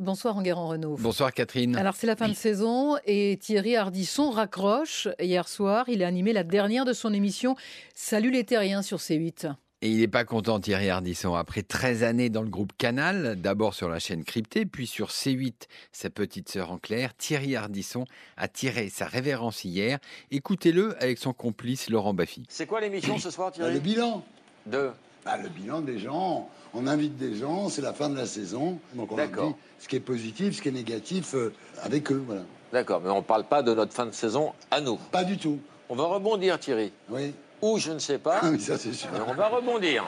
Bonsoir Enguerrand Renault. Bonsoir Catherine. Alors c'est la fin de saison et Thierry Ardisson raccroche. Hier soir, il a animé la dernière de son émission Salut les terriens sur C8. Et il n'est pas content Thierry Ardisson. Après 13 années dans le groupe Canal, d'abord sur la chaîne cryptée, puis sur C8, sa petite sœur en clair, Thierry Ardisson a tiré sa révérence hier. Écoutez-le avec son complice Laurent Baffy. C'est quoi l'émission ce soir Thierry? Le bilan. De Bah, le bilan des gens. On invite des gens, c'est la fin de la saison. Donc on leur dit ce qui est positif, ce qui est négatif euh, avec eux. Voilà. D'accord, mais on parle pas de notre fin de saison à nous. Pas du tout. On va rebondir Thierry. Oui. Ou je ne sais pas, Ah, mais ça c'est sûr. mais on va rebondir.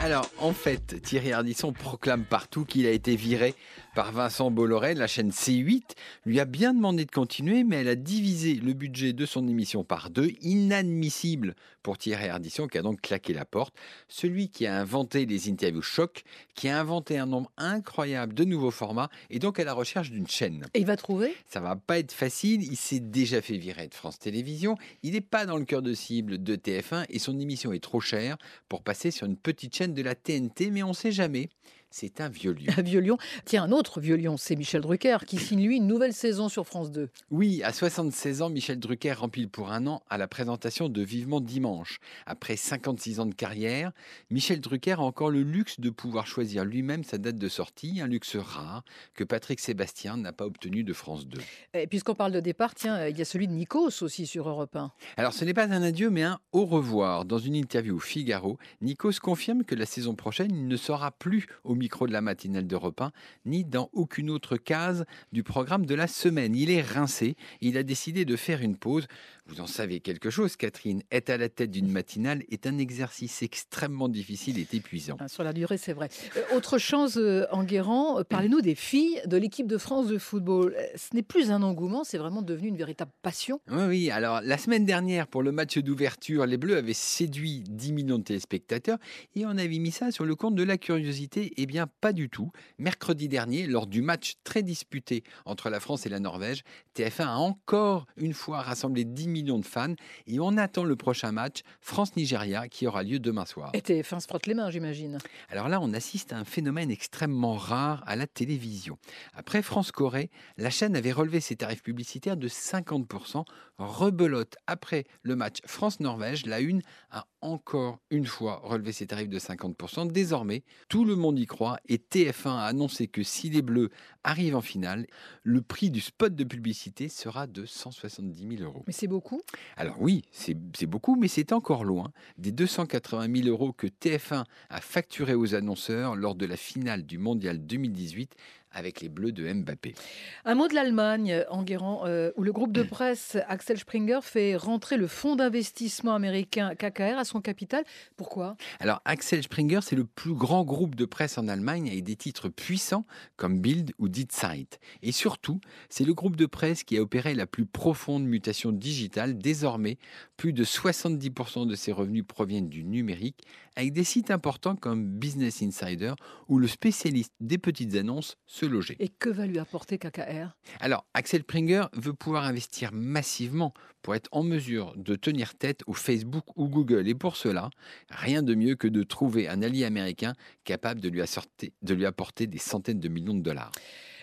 Alors, en fait, Thierry Ardisson proclame partout qu'il a été viré par Vincent Bolloré. La chaîne C8 lui a bien demandé de continuer, mais elle a divisé le budget de son émission par deux. Inadmissible pour Thierry Ardisson, qui a donc claqué la porte. Celui qui a inventé les interviews choc, qui a inventé un nombre incroyable de nouveaux formats, et donc à la recherche d'une chaîne. Et il va trouver? Ça va pas être facile. Il s'est déjà fait virer de France Télévisions. Il n'est pas dans le cœur de cible de TF1 et son émission est trop chère pour passer sur une petite chaîne de la TNT, mais on sait jamais. C'est un vieux lion. un vieux lion. Tiens, un autre vieux lion, c'est Michel Drucker qui signe lui une nouvelle saison sur France 2. Oui, à 76 ans, Michel Drucker rempile pour un an à la présentation de Vivement Dimanche. Après 56 ans de carrière, Michel Drucker a encore le luxe de pouvoir choisir lui-même sa date de sortie, un luxe rare que Patrick Sébastien n'a pas obtenu de France 2. Et puisqu'on parle de départ, tiens, il y a celui de Nikos aussi sur Europe 1. Alors ce n'est pas un adieu mais un au revoir. Dans une interview au Figaro, Nikos confirme que la saison prochaine, il ne sera plus au micro de la matinale d'Europe 1, ni dans aucune autre case du programme de la semaine. Il est rincé, il a décidé de faire une pause. Vous en savez quelque chose, Catherine. Être à la tête d'une matinale est un exercice extrêmement difficile et épuisant. Hein, Sur la durée, c'est vrai. Euh, autre chose, euh, Enguerrand, euh, parlez-nous des filles de l'équipe de France de football. Euh, Ce n'est plus un engouement, c'est vraiment devenu une véritable passion. Oui, oui. Alors, la semaine dernière, pour le match d'ouverture, les Bleus avaient séduit 10 millions de téléspectateurs et on avait mis ça sur le compte de la curiosité. Eh bien, pas du tout. Mercredi dernier, lors du match très disputé entre la France et la Norvège, TF1 a encore une fois rassemblé 10 millions de fans et on attend le prochain match France-Nigeria qui aura lieu demain soir. Et TF1 se frotte les mains, j'imagine. Alors là, on assiste à un phénomène extrêmement rare à la télévision. Après France-Corée, la chaîne avait relevé ses tarifs publicitaires de 50%. Rebelote, après le match France-Norvège, la Une a encore une fois relevé ses tarifs de 50%. Désormais, tout le monde y croit et TF1 a annoncé que si les Bleus arrivent en finale, le prix du spot de publicité sera de 170 000 euros. Mais c'est beaucoup? Alors oui, c'est c'est beaucoup, mais c'est encore loin des 280 000 euros que TF1 a facturé aux annonceurs lors de la finale du Mondial 2018 avec les Bleus de Mbappé. Un mot de l'Allemagne, Enguerrand, euh, où le groupe de presse Axel Springer fait rentrer le fonds d'investissement américain KKR à son capital. Pourquoi? Alors Axel Springer, c'est le plus grand groupe de presse en Allemagne avec des titres puissants comme Bild ou Die Zeit. Et surtout, c'est le groupe de presse qui a opéré la plus profonde mutation digitale. Désormais, plus de 70% de ses revenus proviennent du numérique, avec des sites importants comme Business Insider, où le spécialiste des petites annonces se logeait. Et que va lui apporter KKR Alors, Axel Springer veut pouvoir investir massivement pour être en mesure de tenir tête au Facebook ou Google. Et pour cela, rien de mieux que de trouver un allié américain capable de lui, assorter- de lui apporter des centaines de millions de dollars.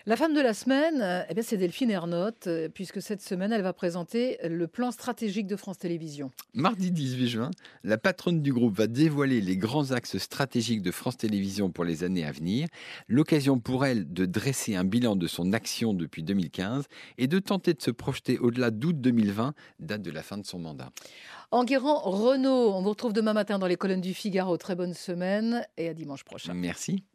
La femme de la semaine, euh, eh bien, c'est Delphine Ernotte, euh, puisque cette semaine, elle va présenter le plan stratégique de France Télévisions. Mardi 18 juin, la patronne du groupe va dévoiler les grands axes stratégiques de France Télévisions pour les années à venir. L'occasion pour elle de dresser un bilan de son action depuis 2015 et de tenter de se projeter au-delà d'août 2020, date de la fin de son mandat. Enguerrand Renault, on vous retrouve demain matin dans les colonnes du Figaro. Très bonne semaine et à dimanche prochain. Merci.